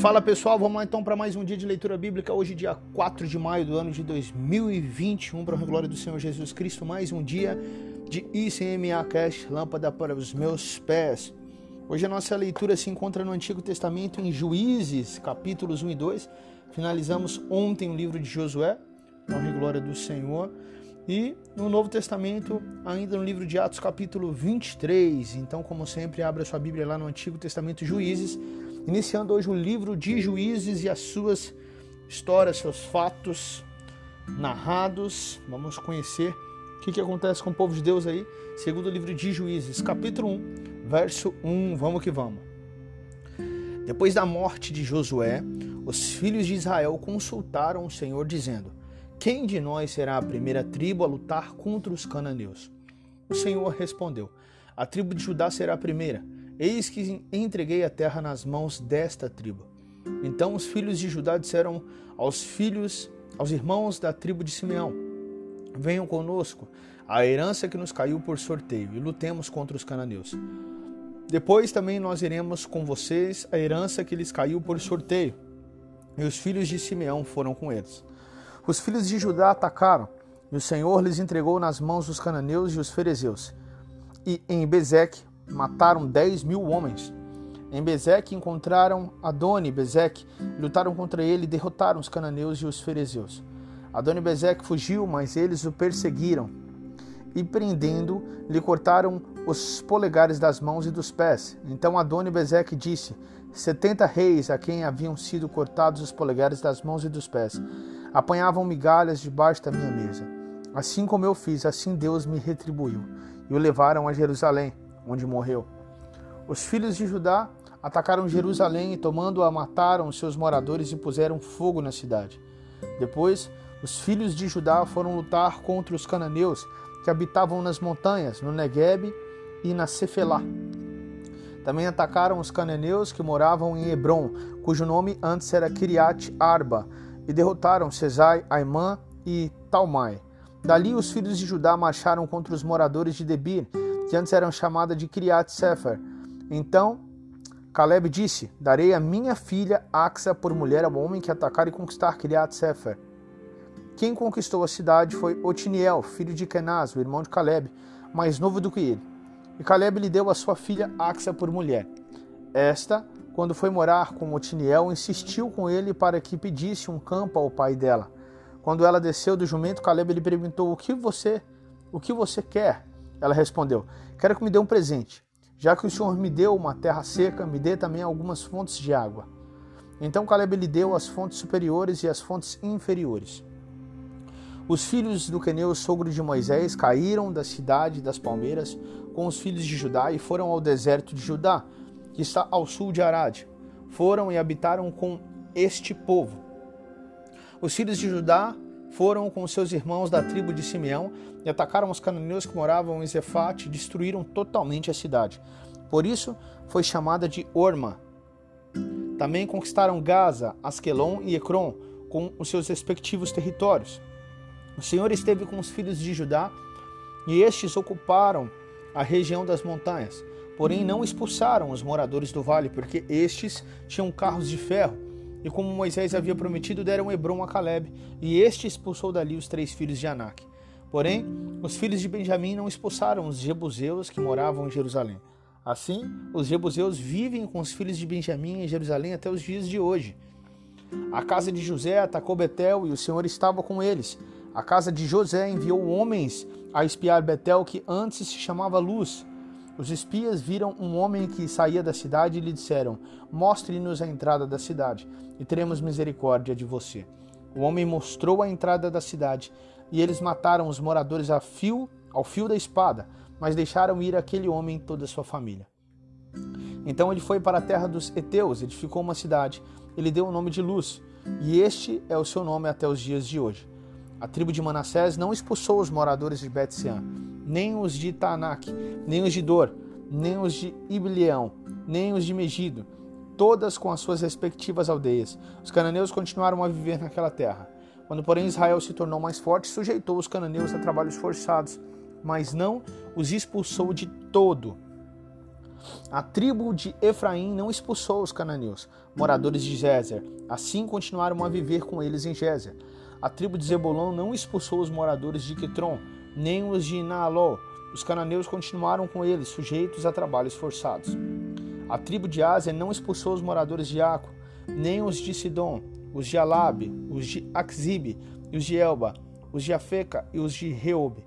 Fala pessoal, vamos lá então para mais um dia de leitura bíblica. Hoje, dia 4 de maio do ano de 2021, para a glória do Senhor Jesus Cristo, mais um dia de ICMA Cash, lâmpada para os meus pés. Hoje a nossa leitura se encontra no Antigo Testamento, em Juízes, capítulos 1 e 2. Finalizamos ontem o livro de Josué, honra e glória do Senhor. E no Novo Testamento, ainda no livro de Atos, capítulo 23. Então, como sempre, abra sua Bíblia lá no Antigo Testamento, Juízes iniciando hoje o livro de Juízes e as suas histórias, seus fatos narrados. Vamos conhecer o que, que acontece com o povo de Deus aí, segundo o livro de Juízes, capítulo 1, verso 1. Vamos que vamos. Depois da morte de Josué, os filhos de Israel consultaram o Senhor, dizendo: Quem de nós será a primeira tribo a lutar contra os cananeus? O Senhor respondeu: A tribo de Judá será a primeira Eis que entreguei a terra nas mãos desta tribo. Então os filhos de Judá disseram aos filhos, aos irmãos da tribo de Simeão: Venham conosco, a herança que nos caiu por sorteio, e lutemos contra os cananeus. Depois também nós iremos com vocês a herança que lhes caiu por sorteio. E os filhos de Simeão foram com eles. Os filhos de Judá atacaram, e o Senhor lhes entregou nas mãos os cananeus e os ferezeus. E em Bezeque mataram 10 mil homens. Em Bezeque encontraram Adoni Bezeque, lutaram contra ele e derrotaram os cananeus e os ferezeus. Adoni Bezeque fugiu, mas eles o perseguiram e prendendo, lhe cortaram os polegares das mãos e dos pés. Então Adoni Bezeque disse: Setenta reis a quem haviam sido cortados os polegares das mãos e dos pés apanhavam migalhas debaixo da minha mesa. Assim como eu fiz, assim Deus me retribuiu. E o levaram a Jerusalém onde morreu. Os filhos de Judá atacaram Jerusalém e, tomando-a, mataram seus moradores e puseram fogo na cidade. Depois, os filhos de Judá foram lutar contra os cananeus que habitavam nas montanhas, no Negueb e na Cefelá. Também atacaram os cananeus que moravam em Hebron, cujo nome antes era Kiriat Arba, e derrotaram Cesai, Aimã e Talmai. Dali os filhos de Judá marcharam contra os moradores de Debir, que antes eram chamadas de Kiriat Sefer. Então Caleb disse: Darei a minha filha Axa por mulher ao homem que atacar e conquistar Kiriat Sefer. Quem conquistou a cidade foi Otiniel, filho de Kenaz, o irmão de Caleb, mais novo do que ele. E Caleb lhe deu a sua filha Axa por mulher. Esta, quando foi morar com Otiniel, insistiu com ele para que pedisse um campo ao pai dela. Quando ela desceu do jumento, Caleb lhe perguntou: "O que você, o que você quer?" Ela respondeu: "Quero que me dê um presente. Já que o Senhor me deu uma terra seca, me dê também algumas fontes de água." Então Caleb lhe deu as fontes superiores e as fontes inferiores. Os filhos do Queneu, sogro de Moisés, caíram da cidade das palmeiras com os filhos de Judá e foram ao deserto de Judá, que está ao sul de Arad. Foram e habitaram com este povo. Os filhos de Judá foram com seus irmãos da tribo de Simeão e atacaram os cananeus que moravam em Zefate e destruíram totalmente a cidade. Por isso foi chamada de Orma. Também conquistaram Gaza, Asquelon e Ecrom com os seus respectivos territórios. O Senhor esteve com os filhos de Judá e estes ocuparam a região das montanhas. Porém, não expulsaram os moradores do vale, porque estes tinham carros de ferro. E como Moisés havia prometido, deram Hebron a Caleb, e este expulsou dali os três filhos de Anak. Porém, os filhos de Benjamim não expulsaram os jebuseus que moravam em Jerusalém. Assim, os jebuseus vivem com os filhos de Benjamim em Jerusalém até os dias de hoje. A casa de José atacou Betel e o Senhor estava com eles. A casa de José enviou homens a espiar Betel, que antes se chamava Luz. Os espias viram um homem que saía da cidade e lhe disseram: Mostre-nos a entrada da cidade, e teremos misericórdia de você. O homem mostrou a entrada da cidade, e eles mataram os moradores a fio, ao fio da espada, mas deixaram ir aquele homem e toda a sua família. Então ele foi para a terra dos Eteus, edificou uma cidade, ele deu o nome de Luz, e este é o seu nome até os dias de hoje. A tribo de Manassés não expulsou os moradores de Bet-Sean, nem os de Tanak, nem os de Dor, nem os de Iblião, nem os de Megido, todas com as suas respectivas aldeias. Os cananeus continuaram a viver naquela terra. Quando, porém, Israel se tornou mais forte, sujeitou os cananeus a trabalhos forçados, mas não os expulsou de todo. A tribo de Efraim não expulsou os cananeus, moradores de Gézer, assim continuaram a viver com eles em Gézer. A tribo de Zebulon não expulsou os moradores de Quitron, nem os de Naaló. Os cananeus continuaram com eles, sujeitos a trabalhos forçados. A tribo de Ásia não expulsou os moradores de Aco, nem os de Sidom, os de Alabe, os de Axib, os de Elba, os de Afeca e os de Reob.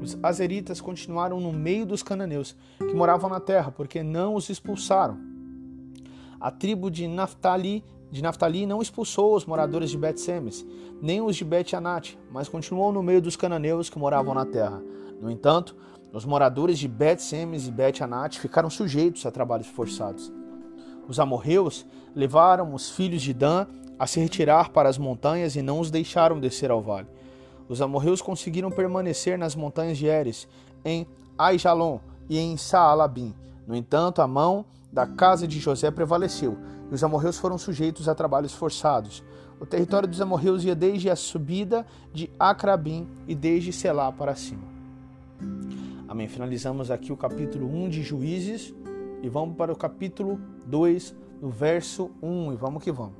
Os azeritas continuaram no meio dos cananeus, que moravam na terra, porque não os expulsaram. A tribo de Naphtali de Naftali não expulsou os moradores de Bet-Semes, nem os de Bet-Anat, mas continuou no meio dos cananeus que moravam na terra. No entanto, os moradores de Bet-Semes e Bet-Anat ficaram sujeitos a trabalhos forçados. Os amorreus levaram os filhos de Dan a se retirar para as montanhas e não os deixaram descer ao vale. Os amorreus conseguiram permanecer nas montanhas de Eres, em Aijalon e em Saalabim. No entanto, a mão da casa de José prevaleceu e os amorreus foram sujeitos a trabalhos forçados. O território dos amorreus ia desde a subida de Acrabim e desde Selá para cima. Amém. Finalizamos aqui o capítulo 1 de Juízes e vamos para o capítulo 2, no verso 1, e vamos que vamos.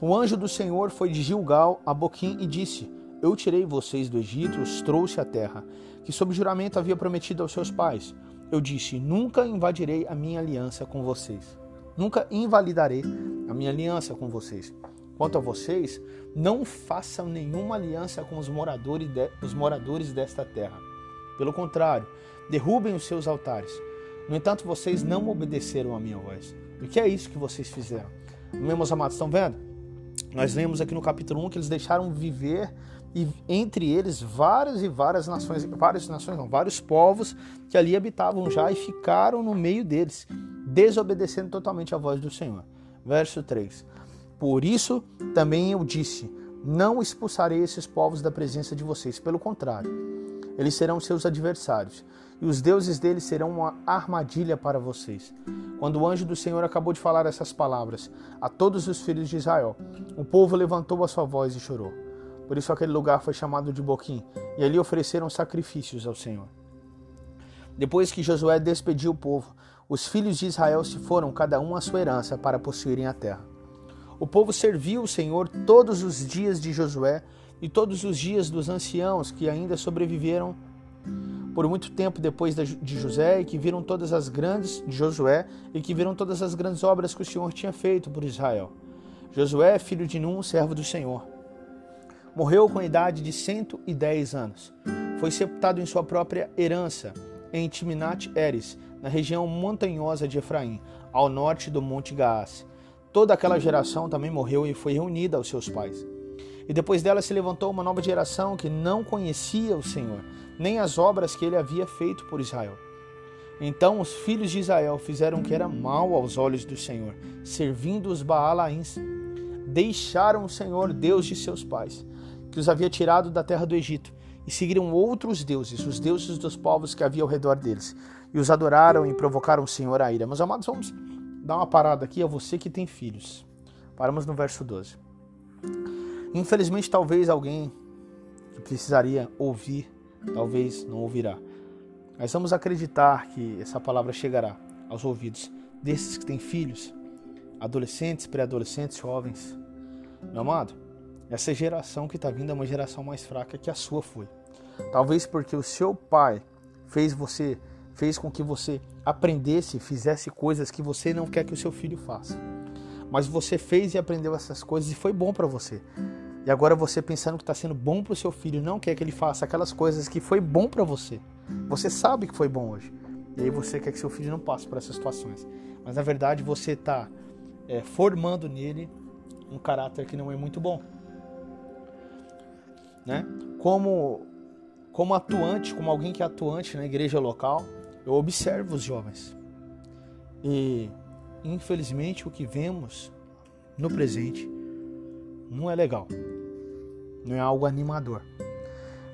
O anjo do Senhor foi de Gilgal a Boquim e disse: Eu tirei vocês do Egito os trouxe à terra, que sob juramento havia prometido aos seus pais. Eu disse: Nunca invadirei a minha aliança com vocês. Nunca invalidarei a minha aliança com vocês. Quanto a vocês, não façam nenhuma aliança com os moradores, de, os moradores desta terra. Pelo contrário, derrubem os seus altares. No entanto, vocês não obedeceram a minha voz. O que é isso que vocês fizeram? Meus amados, estão vendo? Nós vemos aqui no capítulo 1 que eles deixaram viver e entre eles várias e várias nações, várias nações, não, vários povos que ali habitavam já e ficaram no meio deles desobedecendo totalmente a voz do Senhor. Verso 3: Por isso também eu disse: Não expulsarei esses povos da presença de vocês, pelo contrário, eles serão seus adversários, e os deuses deles serão uma armadilha para vocês. Quando o anjo do Senhor acabou de falar essas palavras a todos os filhos de Israel, o povo levantou a sua voz e chorou. Por isso aquele lugar foi chamado de Boquim, e ali ofereceram sacrifícios ao Senhor. Depois que Josué despediu o povo, os filhos de Israel se foram, cada um à sua herança, para possuírem a terra. O povo serviu o Senhor todos os dias de Josué e todos os dias dos anciãos que ainda sobreviveram por muito tempo depois de José e que viram todas as grandes de Josué e que viram todas as grandes obras que o Senhor tinha feito por Israel. Josué, filho de Num, servo do Senhor, morreu com a idade de 110 anos. Foi sepultado em sua própria herança, em Timnat Eres, na região montanhosa de Efraim, ao norte do Monte Gaás. Toda aquela geração também morreu e foi reunida aos seus pais. E depois dela se levantou uma nova geração que não conhecia o Senhor, nem as obras que ele havia feito por Israel. Então os filhos de Israel fizeram o que era mal aos olhos do Senhor, servindo os Baalaíns. Deixaram o Senhor, Deus de seus pais, que os havia tirado da terra do Egito, e seguiram outros deuses, os deuses dos povos que havia ao redor deles, e os adoraram e provocaram o Senhor a ira. Meus amados, vamos dar uma parada aqui a você que tem filhos. Paramos no verso 12. Infelizmente, talvez alguém que precisaria ouvir, talvez não ouvirá. Mas vamos acreditar que essa palavra chegará aos ouvidos desses que têm filhos, adolescentes, pré-adolescentes, jovens. Meu amado, essa geração que está vindo é uma geração mais fraca que a sua foi. Talvez porque o seu pai fez você, fez com que você aprendesse, fizesse coisas que você não quer que o seu filho faça. Mas você fez e aprendeu essas coisas e foi bom para você. E agora você pensando que está sendo bom para o seu filho, não quer que ele faça aquelas coisas que foi bom para você. Você sabe que foi bom hoje. E aí você quer que seu filho não passe por essas situações. Mas na verdade você está é, formando nele um caráter que não é muito bom. Né? Como, como atuante, como alguém que é atuante na igreja local, eu observo os jovens. E infelizmente o que vemos no presente não é legal não é algo animador.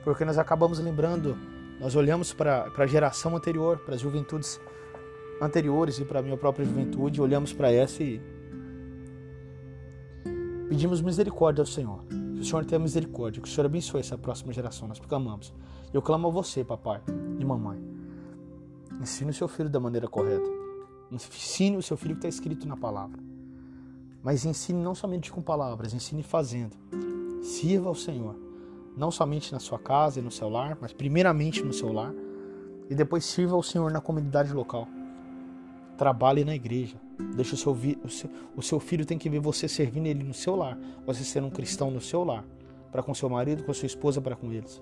Porque nós acabamos lembrando, nós olhamos para a geração anterior, para as juventudes anteriores e para a minha própria juventude, olhamos para essa e pedimos misericórdia ao Senhor. Que o Senhor tenha misericórdia, que o Senhor abençoe essa próxima geração, nós clamamos. Eu clamo a você, papai e mamãe. Ensine o seu filho da maneira correta. Ensine o seu filho que está escrito na palavra. Mas ensine não somente com palavras, ensine fazendo. Sirva ao Senhor, não somente na sua casa e no seu lar, mas primeiramente no seu lar, e depois sirva ao Senhor na comunidade local. Trabalhe na igreja. Deixe o seu, o seu, o seu filho tem que ver você servindo ele no seu lar, você ser um cristão no seu lar, para com seu marido, com sua esposa, para com eles.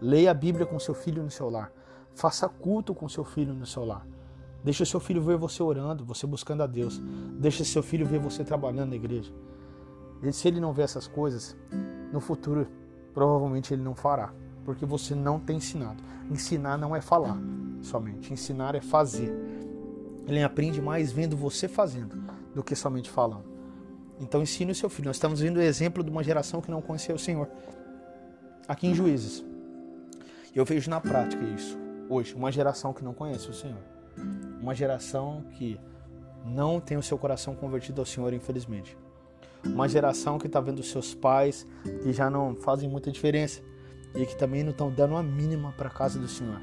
Leia a Bíblia com seu filho no seu lar. Faça culto com seu filho no seu lar. Deixe o seu filho ver você orando, você buscando a Deus. Deixe seu filho ver você trabalhando na igreja. E se ele não vê essas coisas, no futuro provavelmente ele não fará, porque você não tem ensinado. Ensinar não é falar somente, ensinar é fazer. Ele aprende mais vendo você fazendo do que somente falando. Então ensine o seu filho. Nós estamos vendo o exemplo de uma geração que não conhecia o Senhor. Aqui em Juízes. Eu vejo na prática isso. Hoje, uma geração que não conhece o Senhor. Uma geração que não tem o seu coração convertido ao Senhor, infelizmente. Uma geração que está vendo seus pais que já não fazem muita diferença e que também não estão dando uma mínima para a casa do Senhor,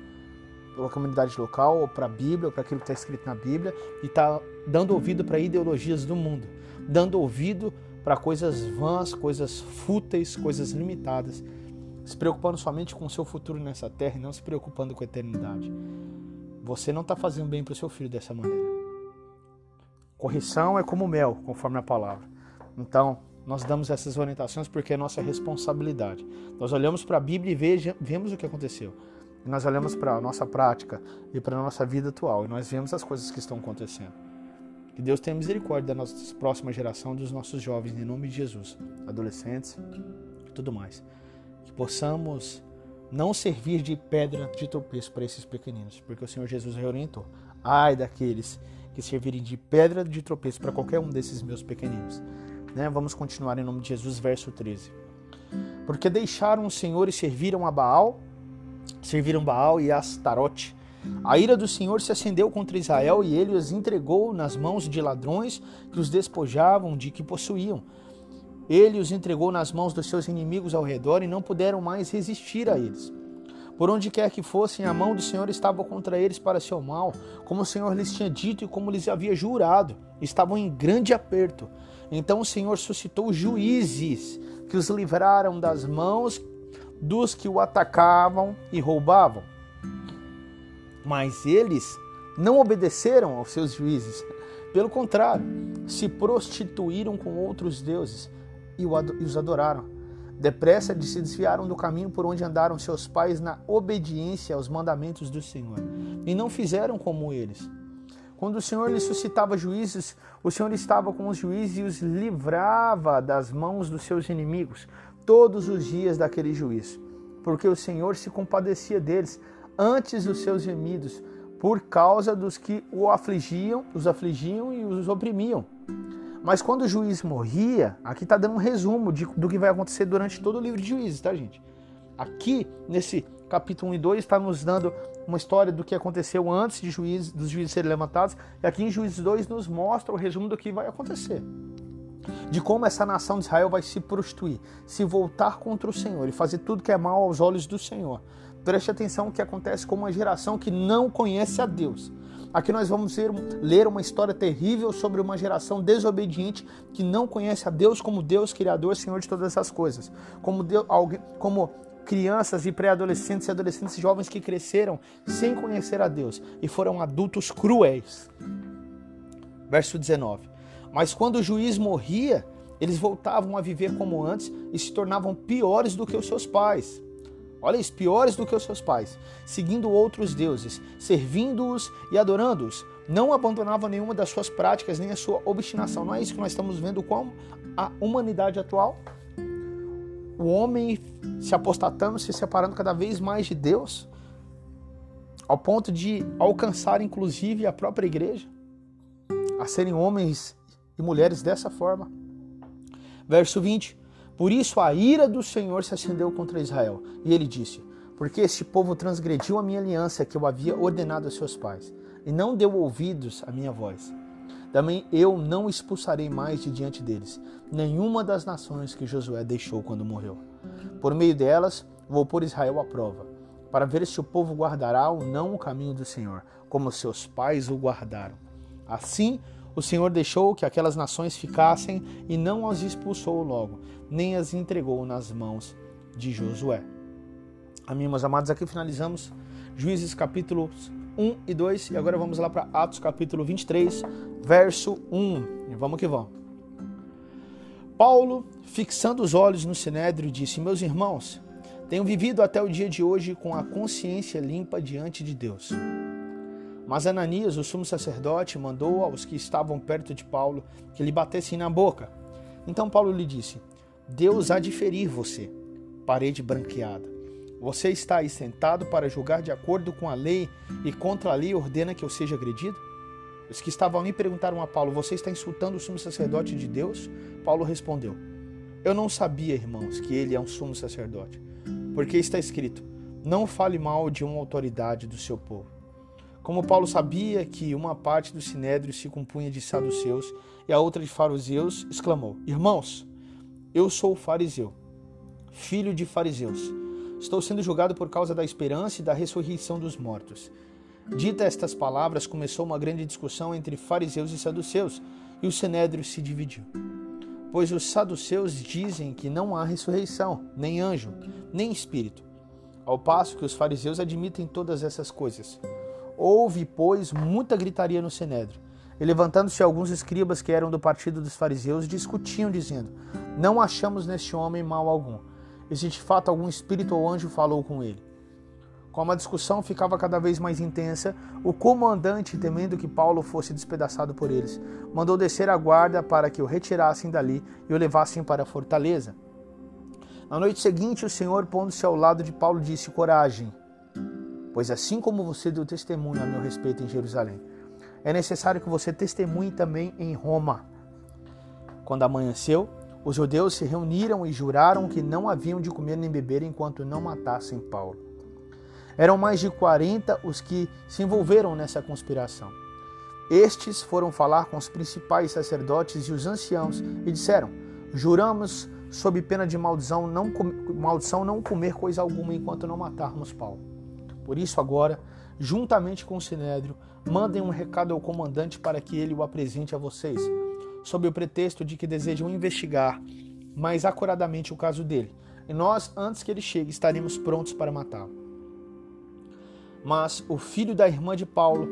pela comunidade local, ou para a Bíblia, ou para aquilo que está escrito na Bíblia, e está dando ouvido para ideologias do mundo, dando ouvido para coisas vãs, coisas fúteis, coisas limitadas, se preocupando somente com o seu futuro nessa terra e não se preocupando com a eternidade. Você não está fazendo bem para o seu filho dessa maneira. Correção é como mel, conforme a palavra. Então, nós damos essas orientações porque é nossa responsabilidade. Nós olhamos para a Bíblia e veja, vemos o que aconteceu. E nós olhamos para a nossa prática e para a nossa vida atual e nós vemos as coisas que estão acontecendo. Que Deus tenha misericórdia da nossa próxima geração, dos nossos jovens, em nome de Jesus, adolescentes e tudo mais. Que possamos não servir de pedra de tropeço para esses pequeninos, porque o Senhor Jesus reorientou. Ai daqueles que servirem de pedra de tropeço para qualquer um desses meus pequeninos. Né? Vamos continuar em nome de Jesus, verso 13. Porque deixaram o Senhor e serviram a Baal, serviram Baal e Astarote. A ira do Senhor se acendeu contra Israel e ele os entregou nas mãos de ladrões que os despojavam de que possuíam. Ele os entregou nas mãos dos seus inimigos ao redor e não puderam mais resistir a eles. Por onde quer que fossem, a mão do Senhor estava contra eles para seu mal, como o Senhor lhes tinha dito e como lhes havia jurado. Estavam em grande aperto. Então o Senhor suscitou juízes que os livraram das mãos dos que o atacavam e roubavam. Mas eles não obedeceram aos seus juízes. Pelo contrário, se prostituíram com outros deuses e os adoraram. Depressa de se desviaram do caminho por onde andaram seus pais na obediência aos mandamentos do Senhor, e não fizeram como eles. Quando o Senhor lhes suscitava juízes, o Senhor estava com os juízes e os livrava das mãos dos seus inimigos todos os dias daquele juízo, porque o Senhor se compadecia deles antes dos seus gemidos, por causa dos que o afligiam, os afligiam e os oprimiam. Mas quando o juiz morria, aqui está dando um resumo de, do que vai acontecer durante todo o livro de juízes, tá, gente? Aqui, nesse capítulo 1 e 2, está nos dando uma história do que aconteceu antes de juízes, dos juízes serem levantados, e aqui em Juízes 2 nos mostra o resumo do que vai acontecer. De como essa nação de Israel vai se prostituir, se voltar contra o Senhor e fazer tudo que é mal aos olhos do Senhor. Preste atenção o que acontece com uma geração que não conhece a Deus. Aqui nós vamos ler uma história terrível sobre uma geração desobediente que não conhece a Deus como Deus, Criador, Senhor de todas as coisas. Como, Deus, como crianças e pré-adolescentes e adolescentes jovens que cresceram sem conhecer a Deus e foram adultos cruéis. Verso 19. Mas quando o juiz morria, eles voltavam a viver como antes e se tornavam piores do que os seus pais. Olha isso, piores do que os seus pais, seguindo outros deuses, servindo-os e adorando-os. Não abandonavam nenhuma das suas práticas, nem a sua obstinação. Não é isso que nós estamos vendo com a humanidade atual? O homem se apostatando, se separando cada vez mais de Deus, ao ponto de alcançar inclusive a própria igreja, a serem homens e mulheres dessa forma. Verso 20: por isso a ira do Senhor se acendeu contra Israel. E ele disse: Porque este povo transgrediu a minha aliança que eu havia ordenado a seus pais, e não deu ouvidos à minha voz. Também eu não expulsarei mais de diante deles nenhuma das nações que Josué deixou quando morreu. Por meio delas, vou pôr Israel à prova, para ver se o povo guardará ou não o caminho do Senhor, como seus pais o guardaram. Assim, o Senhor deixou que aquelas nações ficassem e não as expulsou logo, nem as entregou nas mãos de Josué. Amém, meus amados, aqui finalizamos Juízes capítulos 1 e 2 e agora vamos lá para Atos capítulo 23, verso 1. E vamos que vamos. Paulo, fixando os olhos no sinédrio, disse: Meus irmãos, tenho vivido até o dia de hoje com a consciência limpa diante de Deus. Mas Ananias, o sumo sacerdote, mandou aos que estavam perto de Paulo que lhe batessem na boca. Então Paulo lhe disse: Deus há de ferir você, parede branqueada. Você está aí sentado para julgar de acordo com a lei e contra a lei ordena que eu seja agredido? Os que estavam ali perguntaram a Paulo: Você está insultando o sumo sacerdote de Deus? Paulo respondeu: Eu não sabia, irmãos, que ele é um sumo sacerdote, porque está escrito: Não fale mal de uma autoridade do seu povo. Como Paulo sabia que uma parte do sinédrio se compunha de saduceus e a outra de fariseus, exclamou: Irmãos, eu sou fariseu, filho de fariseus. Estou sendo julgado por causa da esperança e da ressurreição dos mortos. Dita estas palavras, começou uma grande discussão entre fariseus e saduceus, e o sinédrio se dividiu. Pois os saduceus dizem que não há ressurreição, nem anjo, nem espírito, ao passo que os fariseus admitem todas essas coisas. Houve, pois, muita gritaria no Sinédrio. E levantando-se alguns escribas que eram do partido dos fariseus, discutiam, dizendo: Não achamos neste homem mal algum. E se de fato algum espírito ou anjo falou com ele. Como a discussão ficava cada vez mais intensa, o comandante, temendo que Paulo fosse despedaçado por eles, mandou descer a guarda para que o retirassem dali e o levassem para a fortaleza. Na noite seguinte, o Senhor, pondo-se ao lado de Paulo, disse: Coragem, pois assim como você deu testemunho a meu respeito em Jerusalém, é necessário que você testemunhe também em Roma. Quando amanheceu, os judeus se reuniram e juraram que não haviam de comer nem beber enquanto não matassem Paulo. Eram mais de 40 os que se envolveram nessa conspiração. Estes foram falar com os principais sacerdotes e os anciãos e disseram: Juramos, sob pena de maldição, não, maldição, não comer coisa alguma enquanto não matarmos Paulo. Por isso, agora, juntamente com o sinédrio, mandem um recado ao comandante para que ele o apresente a vocês, sob o pretexto de que desejam investigar mais acuradamente o caso dele. E nós, antes que ele chegue, estaremos prontos para matá-lo. Mas o filho da irmã de Paulo,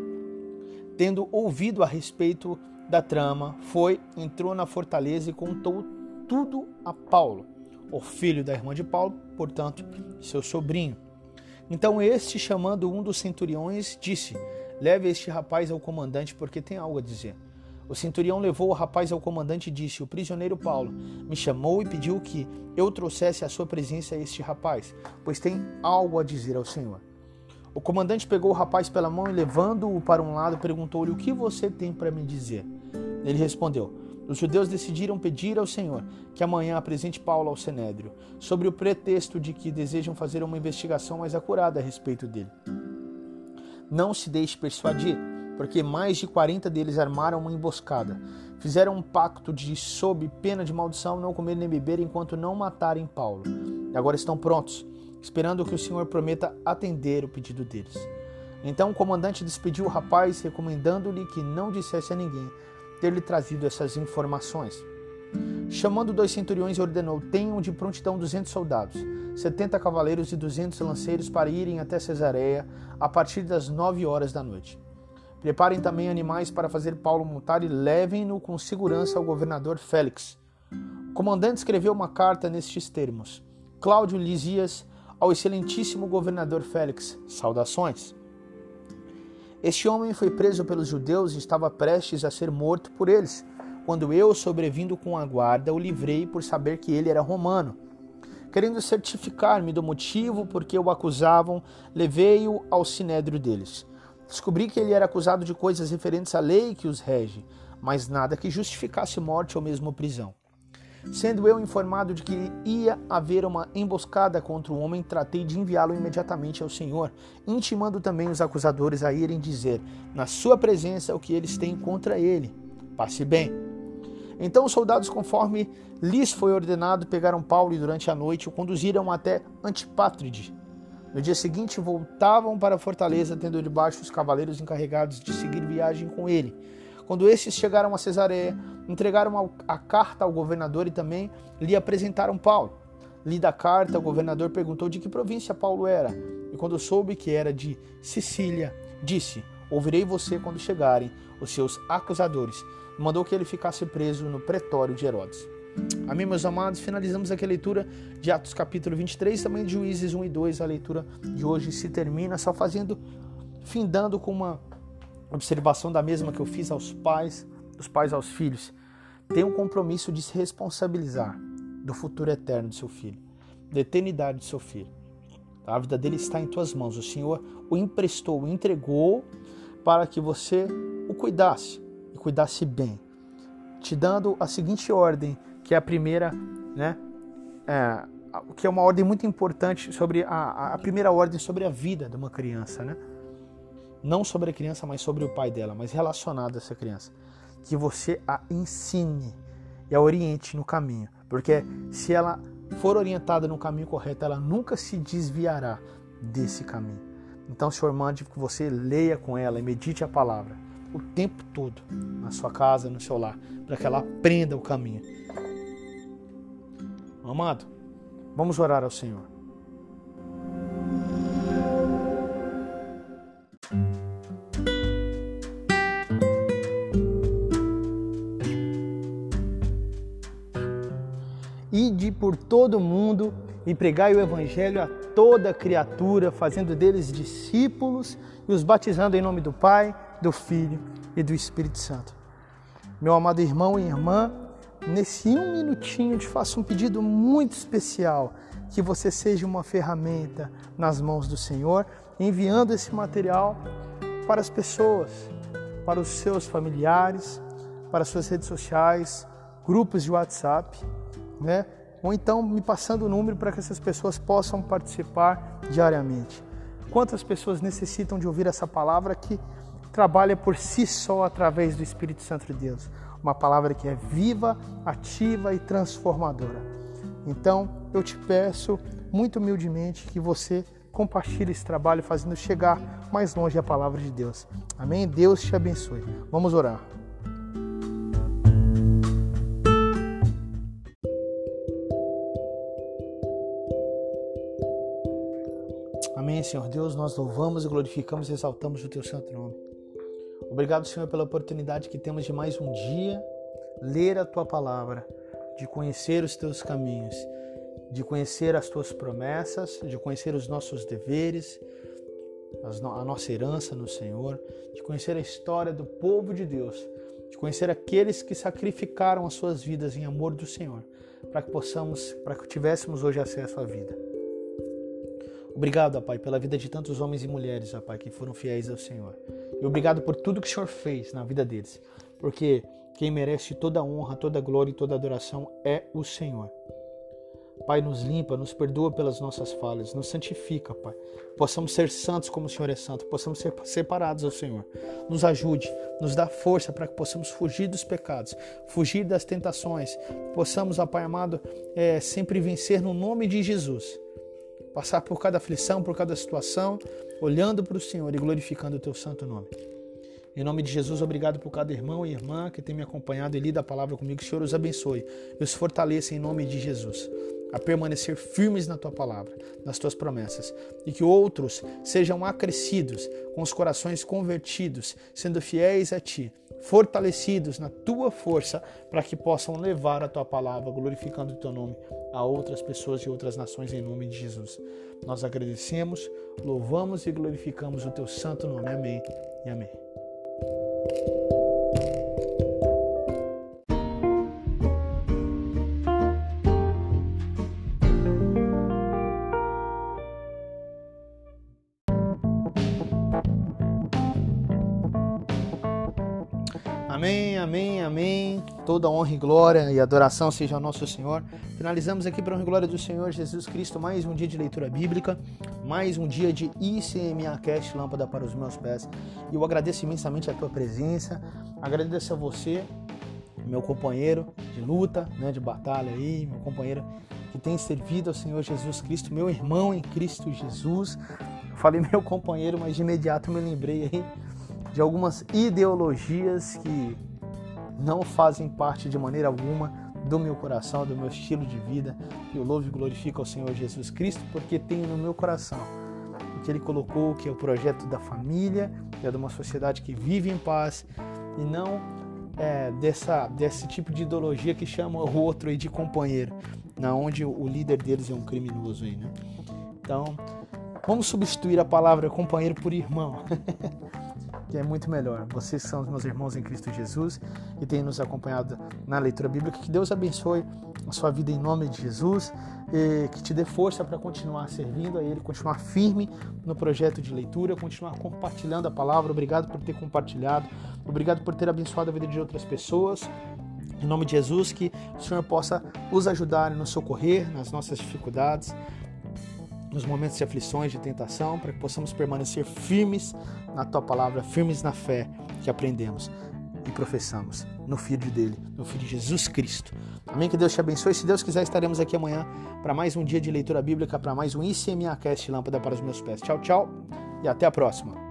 tendo ouvido a respeito da trama, foi, entrou na fortaleza e contou tudo a Paulo, o filho da irmã de Paulo, portanto, seu sobrinho. Então este, chamando um dos centuriões, disse: Leve este rapaz ao comandante, porque tem algo a dizer. O centurião levou o rapaz ao comandante e disse: O prisioneiro Paulo me chamou e pediu que eu trouxesse à sua presença este rapaz, pois tem algo a dizer ao Senhor. O comandante pegou o rapaz pela mão e, levando-o para um lado, perguntou-lhe: O que você tem para me dizer? Ele respondeu: Os judeus decidiram pedir ao Senhor que amanhã apresente Paulo ao Senédrio, sobre o pretexto de que desejam fazer uma investigação mais acurada a respeito dele. Não se deixe persuadir, porque mais de 40 deles armaram uma emboscada. Fizeram um pacto de, sob pena de maldição, não comer nem beber enquanto não matarem Paulo. E agora estão prontos, esperando que o Senhor prometa atender o pedido deles. Então o comandante despediu o rapaz, recomendando-lhe que não dissesse a ninguém ter-lhe trazido essas informações. Chamando dois centuriões, ordenou: Tenham de prontidão duzentos soldados, setenta cavaleiros e duzentos lanceiros para irem até Cesareia a partir das nove horas da noite. Preparem também animais para fazer Paulo montar e levem-no com segurança ao governador Félix. O comandante escreveu uma carta nestes termos: Cláudio Lisias, ao excelentíssimo governador Félix, saudações. Este homem foi preso pelos judeus e estava prestes a ser morto por eles quando eu, sobrevindo com a guarda, o livrei por saber que ele era romano. Querendo certificar-me do motivo por que o acusavam, levei-o ao sinédrio deles. Descobri que ele era acusado de coisas referentes à lei que os rege, mas nada que justificasse morte ou mesmo prisão. Sendo eu informado de que ia haver uma emboscada contra o homem, tratei de enviá-lo imediatamente ao Senhor, intimando também os acusadores a irem dizer, na sua presença, o que eles têm contra ele. Passe bem. Então os soldados, conforme lhes foi ordenado, pegaram Paulo e durante a noite o conduziram até Antipátride. No dia seguinte voltavam para a fortaleza, tendo debaixo os cavaleiros encarregados de seguir viagem com ele. Quando estes chegaram a Cesareia, entregaram a carta ao governador e também lhe apresentaram Paulo. Lida a carta, o governador perguntou de que província Paulo era, e quando soube que era de Sicília, disse: Ouvirei você quando chegarem os seus acusadores mandou que ele ficasse preso no pretório de Herodes. Amém, meus amados? Finalizamos aqui a leitura de Atos capítulo 23, também de Juízes 1 e 2. A leitura de hoje se termina só fazendo, findando com uma observação da mesma que eu fiz aos pais, dos pais aos filhos. Tem um compromisso de se responsabilizar do futuro eterno de seu filho, da eternidade de seu filho. A vida dele está em tuas mãos. O Senhor o emprestou, o entregou para que você o cuidasse e cuidasse bem, te dando a seguinte ordem, que é a primeira, né? É, que é uma ordem muito importante sobre a, a primeira ordem sobre a vida de uma criança, né? Não sobre a criança, mas sobre o pai dela, mas relacionado a essa criança. Que você a ensine e a oriente no caminho, porque se ela for orientada no caminho correto, ela nunca se desviará desse caminho. Então, Senhor, mande que você leia com ela e medite a palavra o tempo todo na sua casa, no seu lar, para que ela aprenda o caminho. Amado, vamos orar ao Senhor. Por todo o mundo e pregai o evangelho a toda criatura, fazendo deles discípulos e os batizando em nome do Pai, do Filho e do Espírito Santo. Meu amado irmão e irmã, nesse um minutinho te faço um pedido muito especial, que você seja uma ferramenta nas mãos do Senhor, enviando esse material para as pessoas, para os seus familiares, para suas redes sociais, grupos de WhatsApp, né? Ou então me passando o número para que essas pessoas possam participar diariamente. Quantas pessoas necessitam de ouvir essa palavra que trabalha por si só através do Espírito Santo de Deus? Uma palavra que é viva, ativa e transformadora. Então, eu te peço muito humildemente que você compartilhe esse trabalho fazendo chegar mais longe a palavra de Deus. Amém? Deus te abençoe. Vamos orar. Amém, Senhor Deus, nós louvamos glorificamos e exaltamos o teu santo nome. Obrigado, Senhor, pela oportunidade que temos de mais um dia ler a tua palavra, de conhecer os teus caminhos de conhecer as tuas promessas, de conhecer os nossos deveres, a nossa herança no Senhor, de conhecer a história do povo de Deus, de conhecer aqueles que sacrificaram as suas vidas em amor do Senhor, para que possamos, para que tivéssemos hoje acesso à vida. Obrigado, ó Pai, pela vida de tantos homens e mulheres, ó Pai, que foram fiéis ao Senhor. E obrigado por tudo que o Senhor fez na vida deles, porque quem merece toda honra, toda glória e toda adoração é o Senhor. Pai, nos limpa, nos perdoa pelas nossas falhas, nos santifica, Pai. Possamos ser santos como o Senhor é santo, possamos ser separados ao Senhor. Nos ajude, nos dá força para que possamos fugir dos pecados, fugir das tentações, possamos, ó Pai amado, é, sempre vencer no nome de Jesus. Passar por cada aflição, por cada situação, olhando para o Senhor e glorificando o Teu santo nome. Em nome de Jesus, obrigado por cada irmão e irmã que tem me acompanhado e lida a palavra comigo. O Senhor os abençoe e os fortaleça em nome de Jesus a permanecer firmes na tua palavra, nas tuas promessas, e que outros sejam acrescidos, com os corações convertidos, sendo fiéis a ti, fortalecidos na tua força, para que possam levar a tua palavra, glorificando o teu nome a outras pessoas e outras nações em nome de Jesus. Nós agradecemos, louvamos e glorificamos o teu santo nome. Amém e amém. Amém, amém, amém. Toda honra e glória e adoração seja ao nosso Senhor. Finalizamos aqui para a honra e glória do Senhor Jesus Cristo mais um dia de leitura bíblica, mais um dia de ICMA Cast, lâmpada para os meus pés. E eu agradeço imensamente a tua presença, agradeço a você, meu companheiro de luta, né, de batalha aí, meu companheiro que tem servido ao Senhor Jesus Cristo, meu irmão em Cristo Jesus. Falei meu companheiro, mas de imediato me lembrei aí de algumas ideologias que não fazem parte de maneira alguma do meu coração, do meu estilo de vida. Eu louvo e glorifico ao Senhor Jesus Cristo porque tenho no meu coração o que Ele colocou, que é o projeto da família, que é de uma sociedade que vive em paz e não é, dessa, desse tipo de ideologia que chama o outro aí de companheiro, na onde o líder deles é um criminoso aí, né? Então, vamos substituir a palavra companheiro por irmão. que é muito melhor. Vocês são os meus irmãos em Cristo Jesus e têm nos acompanhado na leitura bíblica. Que Deus abençoe a sua vida em nome de Jesus, e que te dê força para continuar servindo a Ele, continuar firme no projeto de leitura, continuar compartilhando a palavra. Obrigado por ter compartilhado, obrigado por ter abençoado a vida de outras pessoas. Em nome de Jesus, que o Senhor possa os ajudar e nos socorrer nas nossas dificuldades nos momentos de aflições, de tentação, para que possamos permanecer firmes na tua palavra, firmes na fé que aprendemos e professamos no Filho dele, no Filho de Jesus Cristo. Amém? Que Deus te abençoe. Se Deus quiser, estaremos aqui amanhã para mais um dia de leitura bíblica, para mais um ICMA Cast Lâmpada para os meus pés. Tchau, tchau e até a próxima.